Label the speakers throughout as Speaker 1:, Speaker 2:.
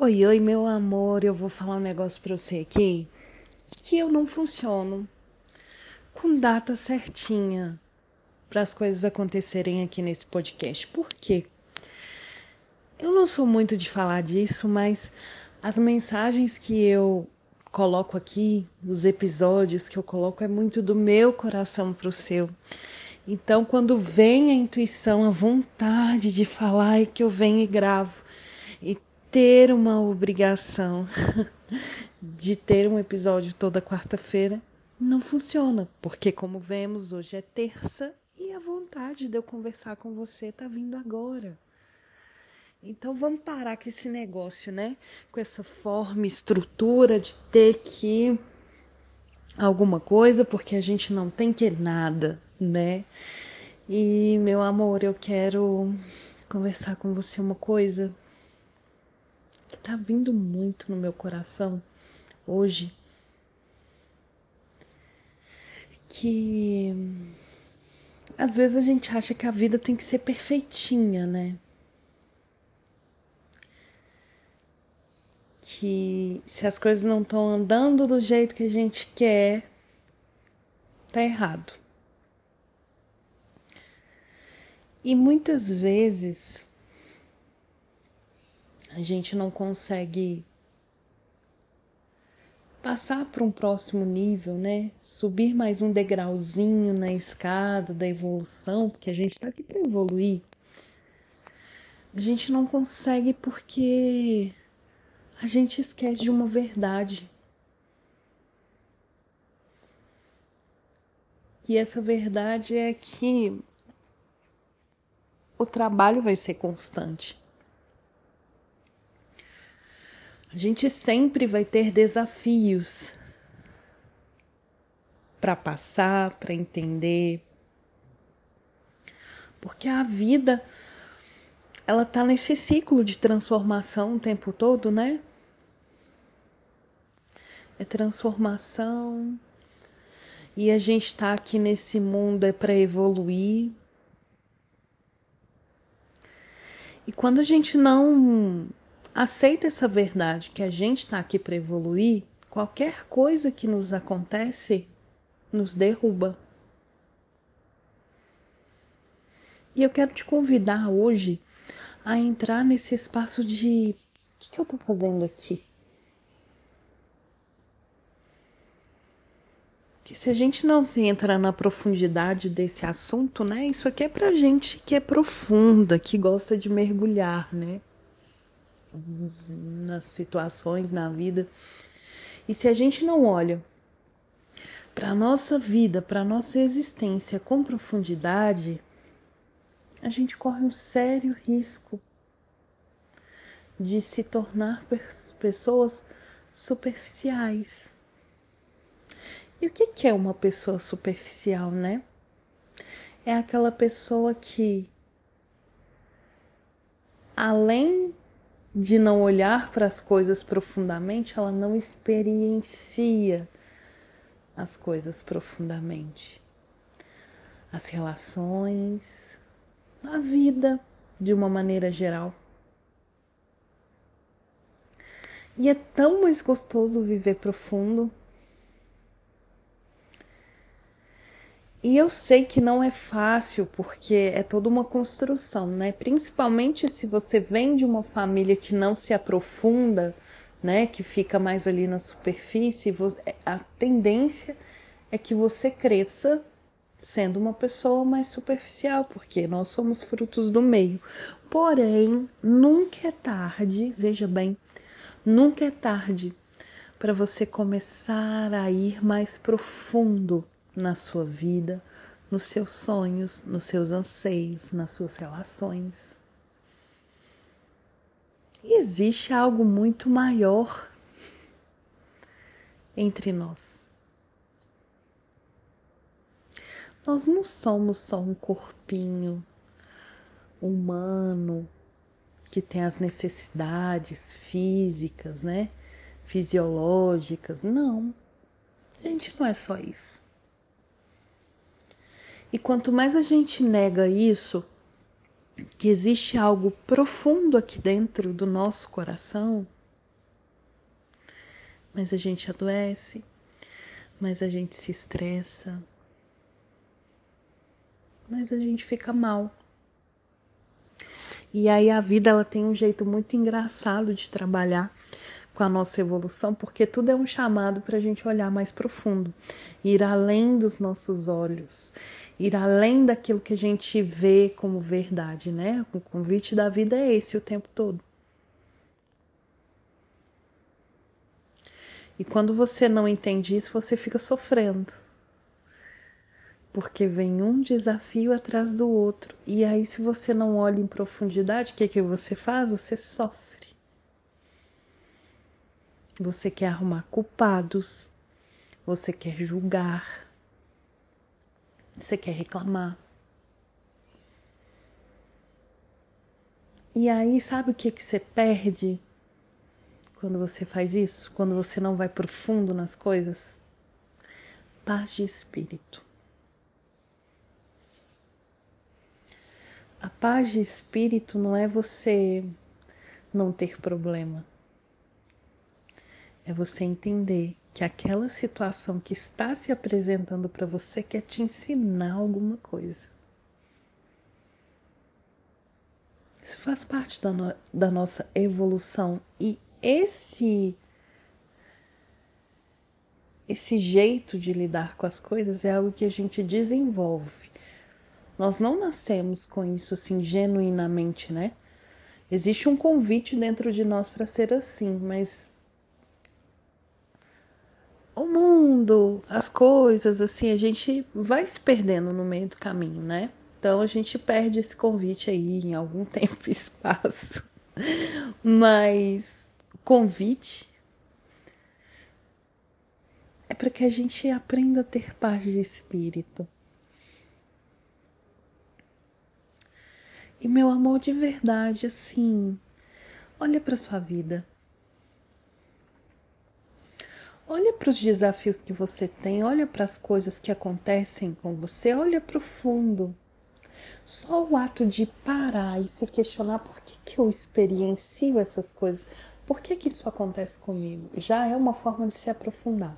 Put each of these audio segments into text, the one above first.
Speaker 1: Oi, oi, meu amor, eu vou falar um negócio pra você aqui que eu não funciono com data certinha para as coisas acontecerem aqui nesse podcast. Por quê? Eu não sou muito de falar disso, mas as mensagens que eu coloco aqui, os episódios que eu coloco, é muito do meu coração pro seu. Então, quando vem a intuição, a vontade de falar, é que eu venho e gravo. Ter uma obrigação de ter um episódio toda quarta-feira não funciona, porque como vemos, hoje é terça e a vontade de eu conversar com você tá vindo agora. Então vamos parar com esse negócio, né? Com essa forma, estrutura de ter que alguma coisa, porque a gente não tem que nada, né? E meu amor, eu quero conversar com você uma coisa que tá vindo muito no meu coração hoje. Que às vezes a gente acha que a vida tem que ser perfeitinha, né? Que se as coisas não estão andando do jeito que a gente quer, tá errado. E muitas vezes a gente não consegue passar para um próximo nível, né? Subir mais um degrauzinho na escada da evolução, porque a gente está aqui para evoluir. A gente não consegue porque a gente esquece de uma verdade. E essa verdade é que o trabalho vai ser constante. A gente sempre vai ter desafios para passar, para entender. Porque a vida ela tá nesse ciclo de transformação o tempo todo, né? É transformação. E a gente tá aqui nesse mundo é para evoluir. E quando a gente não aceita essa verdade que a gente está aqui para evoluir, qualquer coisa que nos acontece nos derruba. E eu quero te convidar hoje a entrar nesse espaço de o que, que eu estou fazendo aqui? Que se a gente não entra na profundidade desse assunto, né? Isso aqui é pra gente que é profunda, que gosta de mergulhar, né? Nas situações na vida. E se a gente não olha para a nossa vida, para a nossa existência com profundidade, a gente corre um sério risco de se tornar pessoas superficiais. E o que é uma pessoa superficial, né? É aquela pessoa que, além de não olhar para as coisas profundamente, ela não experiencia as coisas profundamente. As relações, a vida de uma maneira geral. E é tão mais gostoso viver profundo E eu sei que não é fácil, porque é toda uma construção, né? Principalmente se você vem de uma família que não se aprofunda, né? Que fica mais ali na superfície, a tendência é que você cresça sendo uma pessoa mais superficial, porque nós somos frutos do meio. Porém, nunca é tarde, veja bem, nunca é tarde para você começar a ir mais profundo na sua vida, nos seus sonhos, nos seus anseios, nas suas relações. E existe algo muito maior entre nós. Nós não somos só um corpinho humano que tem as necessidades físicas, né? Fisiológicas. Não. A gente não é só isso. E quanto mais a gente nega isso, que existe algo profundo aqui dentro do nosso coração, mas a gente adoece, mas a gente se estressa, mas a gente fica mal. E aí a vida ela tem um jeito muito engraçado de trabalhar com a nossa evolução, porque tudo é um chamado para a gente olhar mais profundo, ir além dos nossos olhos, ir além daquilo que a gente vê como verdade, né? O convite da vida é esse o tempo todo. E quando você não entende isso, você fica sofrendo. Porque vem um desafio atrás do outro. E aí, se você não olha em profundidade, o que, que você faz? Você sofre. Você quer arrumar culpados. Você quer julgar. Você quer reclamar. E aí, sabe o que, que você perde? quando você faz isso, quando você não vai profundo nas coisas? Paz de espírito. A paz de espírito não é você não ter problema. É você entender que aquela situação que está se apresentando para você quer te ensinar alguma coisa. Isso faz parte da, no da nossa evolução e esse esse jeito de lidar com as coisas é algo que a gente desenvolve. Nós não nascemos com isso assim genuinamente, né? Existe um convite dentro de nós para ser assim, mas o mundo, as coisas, assim, a gente vai se perdendo no meio do caminho, né? Então a gente perde esse convite aí em algum tempo e espaço. Mas convite é para que a gente aprenda a ter paz de espírito. E meu amor de verdade, assim, olha para sua vida. Olha para os desafios que você tem, olha para as coisas que acontecem com você, olha para o fundo. Só o ato de parar e se questionar por que, que eu experiencio essas coisas, por que, que isso acontece comigo? Já é uma forma de se aprofundar.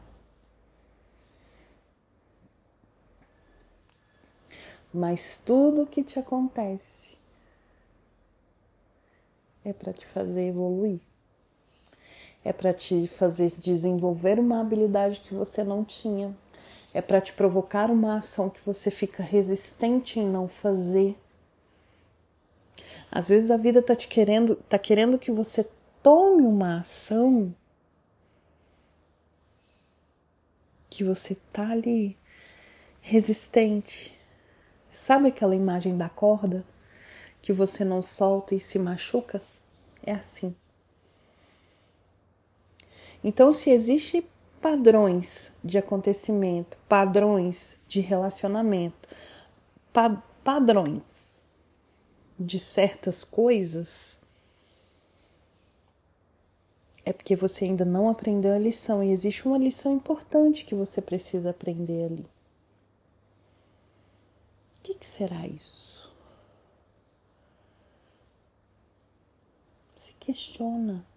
Speaker 1: Mas tudo que te acontece é para te fazer evoluir. É para te fazer desenvolver uma habilidade que você não tinha. É para te provocar uma ação que você fica resistente em não fazer. Às vezes a vida tá te querendo, tá querendo que você tome uma ação que você tá ali resistente. Sabe aquela imagem da corda que você não solta e se machuca? É assim. Então, se existe padrões de acontecimento, padrões de relacionamento, pa padrões de certas coisas, é porque você ainda não aprendeu a lição e existe uma lição importante que você precisa aprender ali. O que, que será isso? Se questiona.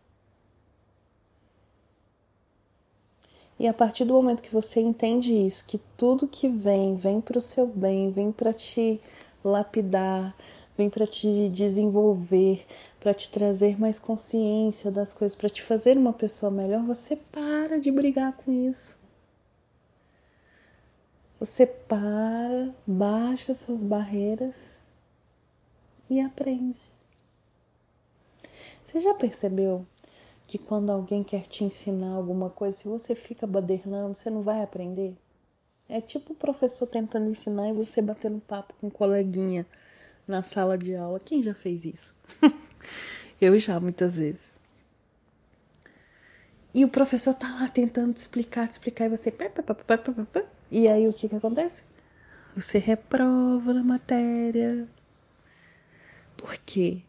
Speaker 1: E a partir do momento que você entende isso, que tudo que vem, vem para o seu bem, vem para te lapidar, vem para te desenvolver, para te trazer mais consciência das coisas, para te fazer uma pessoa melhor, você para de brigar com isso. Você para, baixa suas barreiras e aprende. Você já percebeu que quando alguém quer te ensinar alguma coisa, se você fica badernando, você não vai aprender? É tipo o professor tentando ensinar e você batendo papo com um coleguinha na sala de aula. Quem já fez isso? Eu já, muitas vezes. E o professor tá lá tentando te explicar, te explicar, e você. E aí o que que acontece? Você reprova na matéria. Por quê?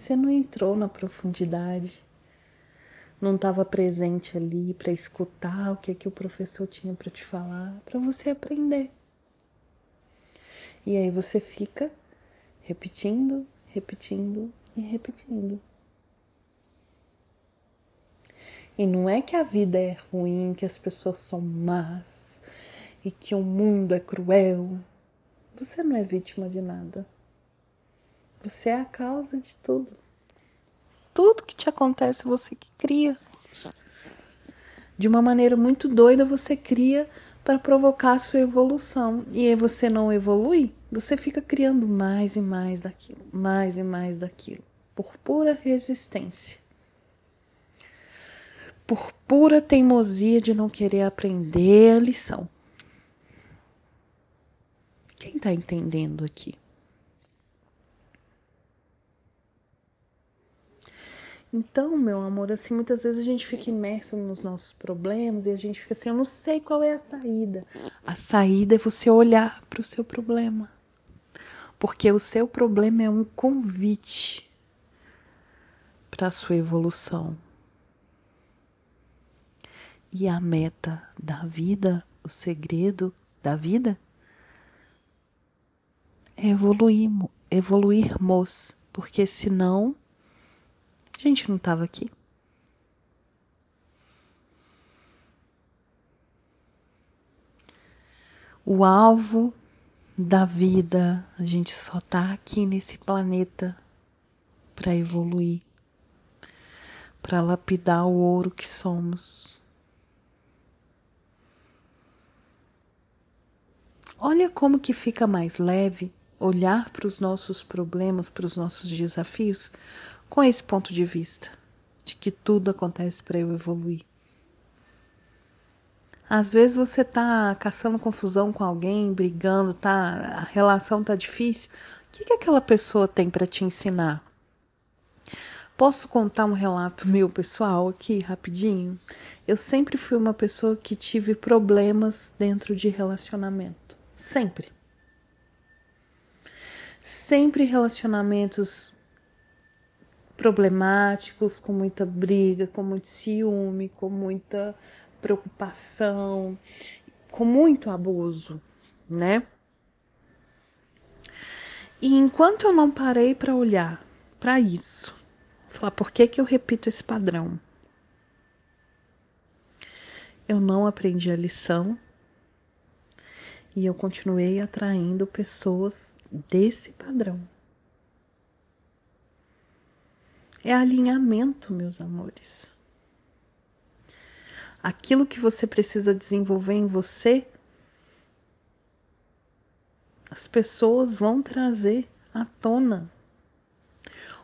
Speaker 1: Você não entrou na profundidade. Não estava presente ali para escutar o que que o professor tinha para te falar, para você aprender. E aí você fica repetindo, repetindo e repetindo. E não é que a vida é ruim, que as pessoas são más e que o mundo é cruel. Você não é vítima de nada. Você é a causa de tudo. Tudo que te acontece, você que cria. De uma maneira muito doida, você cria para provocar a sua evolução. E aí você não evolui, você fica criando mais e mais daquilo, mais e mais daquilo, por pura resistência. Por pura teimosia de não querer aprender a lição. Quem está entendendo aqui? Então, meu amor, assim, muitas vezes a gente fica imerso nos nossos problemas e a gente fica assim, eu não sei qual é a saída. A saída é você olhar para o seu problema. Porque o seu problema é um convite para a sua evolução. E a meta da vida, o segredo da vida é evoluirmos, evoluirmos, porque senão a gente não estava aqui. O alvo da vida, a gente só está aqui nesse planeta para evoluir, para lapidar o ouro que somos. Olha como que fica mais leve olhar para os nossos problemas, para os nossos desafios, com esse ponto de vista de que tudo acontece para eu evoluir. Às vezes você tá caçando confusão com alguém, brigando, tá, a relação tá difícil. O que, que aquela pessoa tem para te ensinar? Posso contar um relato meu pessoal aqui rapidinho? Eu sempre fui uma pessoa que tive problemas dentro de relacionamento, sempre. Sempre relacionamentos problemáticos, com muita briga, com muito ciúme, com muita preocupação, com muito abuso, né? E enquanto eu não parei para olhar para isso, falar por que que eu repito esse padrão? Eu não aprendi a lição e eu continuei atraindo pessoas desse padrão. É alinhamento, meus amores. Aquilo que você precisa desenvolver em você, as pessoas vão trazer à tona.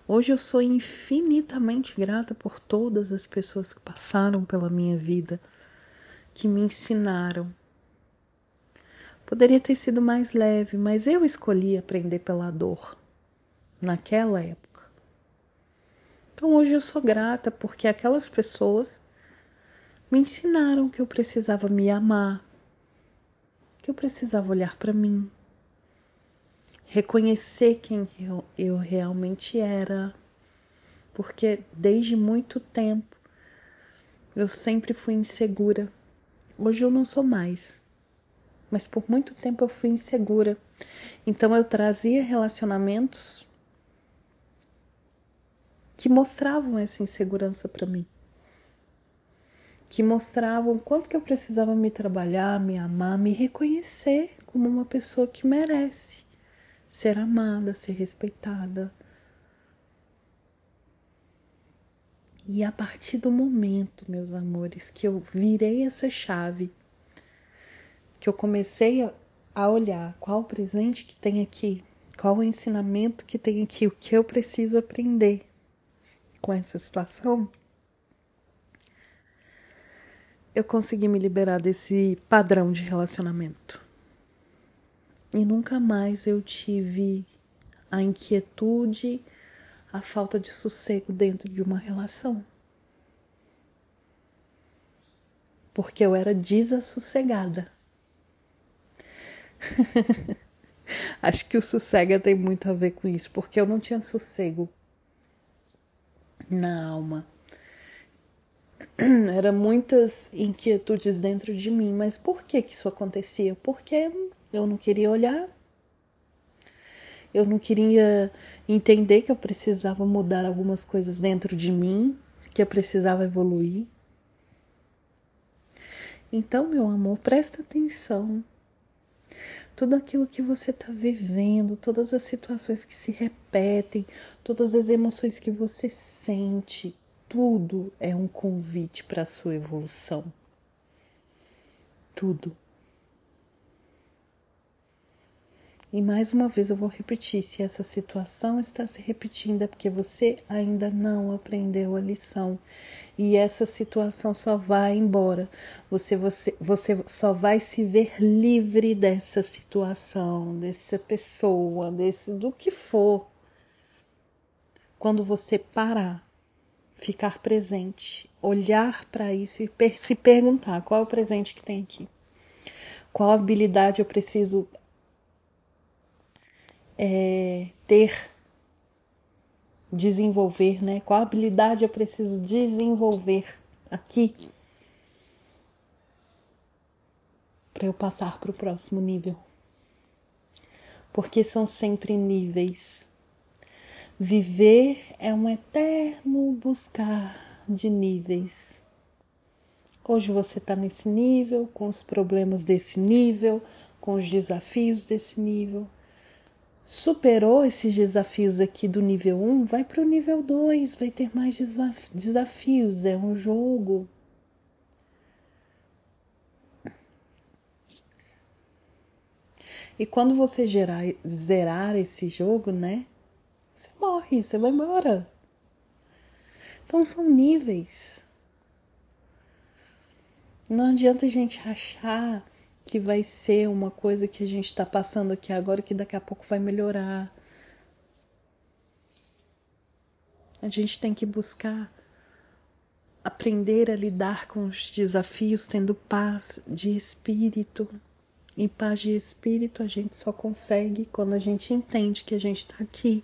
Speaker 1: Hoje eu sou infinitamente grata por todas as pessoas que passaram pela minha vida, que me ensinaram. Poderia ter sido mais leve, mas eu escolhi aprender pela dor naquela época. Então hoje eu sou grata porque aquelas pessoas me ensinaram que eu precisava me amar, que eu precisava olhar para mim, reconhecer quem eu, eu realmente era, porque desde muito tempo eu sempre fui insegura. Hoje eu não sou mais, mas por muito tempo eu fui insegura. Então eu trazia relacionamentos que mostravam essa insegurança para mim. Que mostravam quanto que eu precisava me trabalhar, me amar, me reconhecer como uma pessoa que merece ser amada, ser respeitada. E a partir do momento, meus amores, que eu virei essa chave, que eu comecei a olhar qual o presente que tem aqui, qual o ensinamento que tem aqui, o que eu preciso aprender com essa situação, eu consegui me liberar desse padrão de relacionamento. E nunca mais eu tive a inquietude, a falta de sossego dentro de uma relação. Porque eu era desassossegada. Acho que o sossega tem muito a ver com isso, porque eu não tinha sossego na alma. Era muitas inquietudes dentro de mim, mas por que que isso acontecia? Porque eu não queria olhar. Eu não queria entender que eu precisava mudar algumas coisas dentro de mim, que eu precisava evoluir. Então, meu amor, presta atenção. Tudo aquilo que você está vivendo, todas as situações que se repetem, todas as emoções que você sente, tudo é um convite para a sua evolução. Tudo. E mais uma vez eu vou repetir: se essa situação está se repetindo, é porque você ainda não aprendeu a lição. E essa situação só vai embora. Você, você, você só vai se ver livre dessa situação, dessa pessoa, desse do que for. Quando você parar, ficar presente, olhar para isso e per se perguntar qual é o presente que tem aqui. Qual habilidade eu preciso é, ter, desenvolver, né? Qual habilidade eu preciso desenvolver aqui para eu passar para o próximo nível? Porque são sempre níveis. Viver é um eterno buscar de níveis. Hoje você está nesse nível, com os problemas desse nível, com os desafios desse nível superou esses desafios aqui do nível 1, vai para o nível 2, vai ter mais desafios, é um jogo. E quando você gerar, zerar esse jogo, né? Você morre, você vai embora. Então são níveis. Não adianta a gente achar que vai ser uma coisa que a gente está passando aqui agora que daqui a pouco vai melhorar. A gente tem que buscar aprender a lidar com os desafios tendo paz de espírito. E paz de espírito a gente só consegue quando a gente entende que a gente está aqui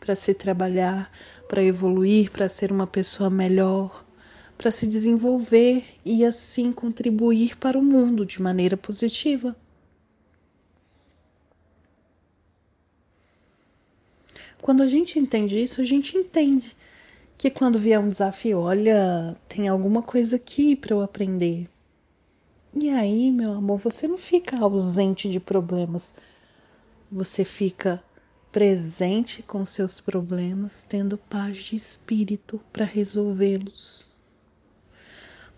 Speaker 1: para se trabalhar, para evoluir, para ser uma pessoa melhor para se desenvolver e assim contribuir para o mundo de maneira positiva. Quando a gente entende isso, a gente entende que quando vier um desafio, olha, tem alguma coisa aqui para eu aprender. E aí, meu amor, você não fica ausente de problemas. Você fica presente com seus problemas, tendo paz de espírito para resolvê-los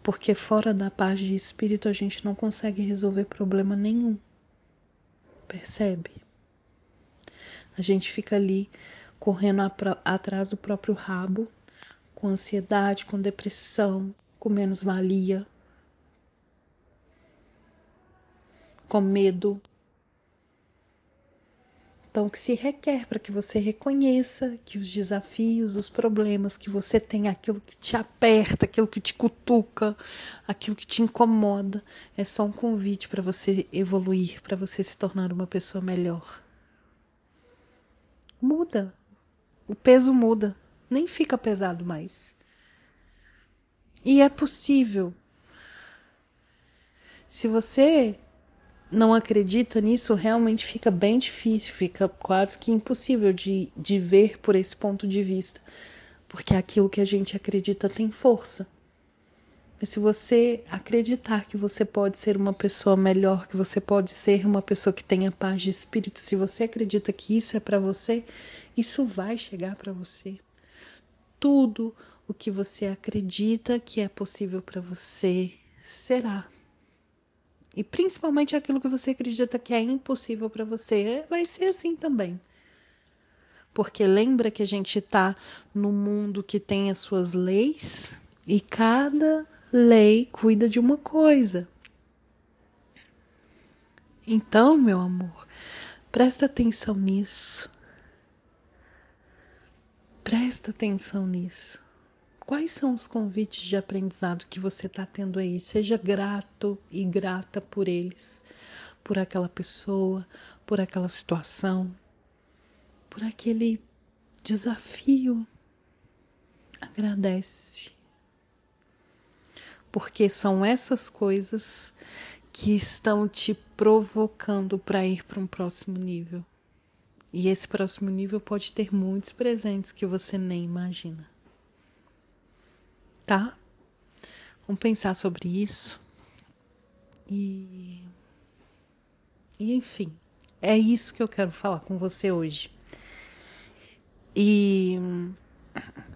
Speaker 1: porque fora da paz de espírito a gente não consegue resolver problema nenhum. Percebe? A gente fica ali correndo atrás do próprio rabo, com ansiedade, com depressão, com menos-valia, com medo, então, o que se requer para que você reconheça que os desafios, os problemas que você tem, aquilo que te aperta, aquilo que te cutuca, aquilo que te incomoda, é só um convite para você evoluir, para você se tornar uma pessoa melhor. Muda. O peso muda. Nem fica pesado mais. E é possível. Se você não acredita nisso, realmente fica bem difícil, fica quase que impossível de, de ver por esse ponto de vista, porque aquilo que a gente acredita tem força. Mas se você acreditar que você pode ser uma pessoa melhor, que você pode ser uma pessoa que tenha paz de espírito, se você acredita que isso é para você, isso vai chegar para você. Tudo o que você acredita que é possível para você será e principalmente aquilo que você acredita que é impossível para você, vai ser assim também. Porque lembra que a gente está no mundo que tem as suas leis e cada lei cuida de uma coisa. Então, meu amor, presta atenção nisso. Presta atenção nisso. Quais são os convites de aprendizado que você está tendo aí? Seja grato e grata por eles, por aquela pessoa, por aquela situação, por aquele desafio. Agradece. Porque são essas coisas que estão te provocando para ir para um próximo nível. E esse próximo nível pode ter muitos presentes que você nem imagina tá? Vamos pensar sobre isso. E. E enfim, é isso que eu quero falar com você hoje. E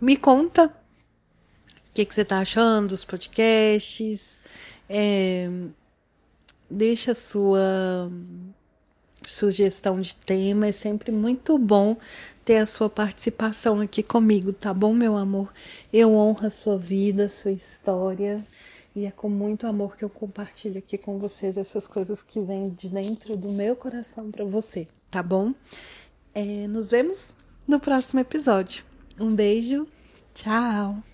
Speaker 1: me conta o que, que você está achando dos podcasts. É, deixa a sua sugestão de tema. É sempre muito bom ter a sua participação aqui comigo, tá bom, meu amor? Eu honro a sua vida, a sua história. E é com muito amor que eu compartilho aqui com vocês essas coisas que vêm de dentro do meu coração para você, tá bom? É, nos vemos no próximo episódio. Um beijo, tchau!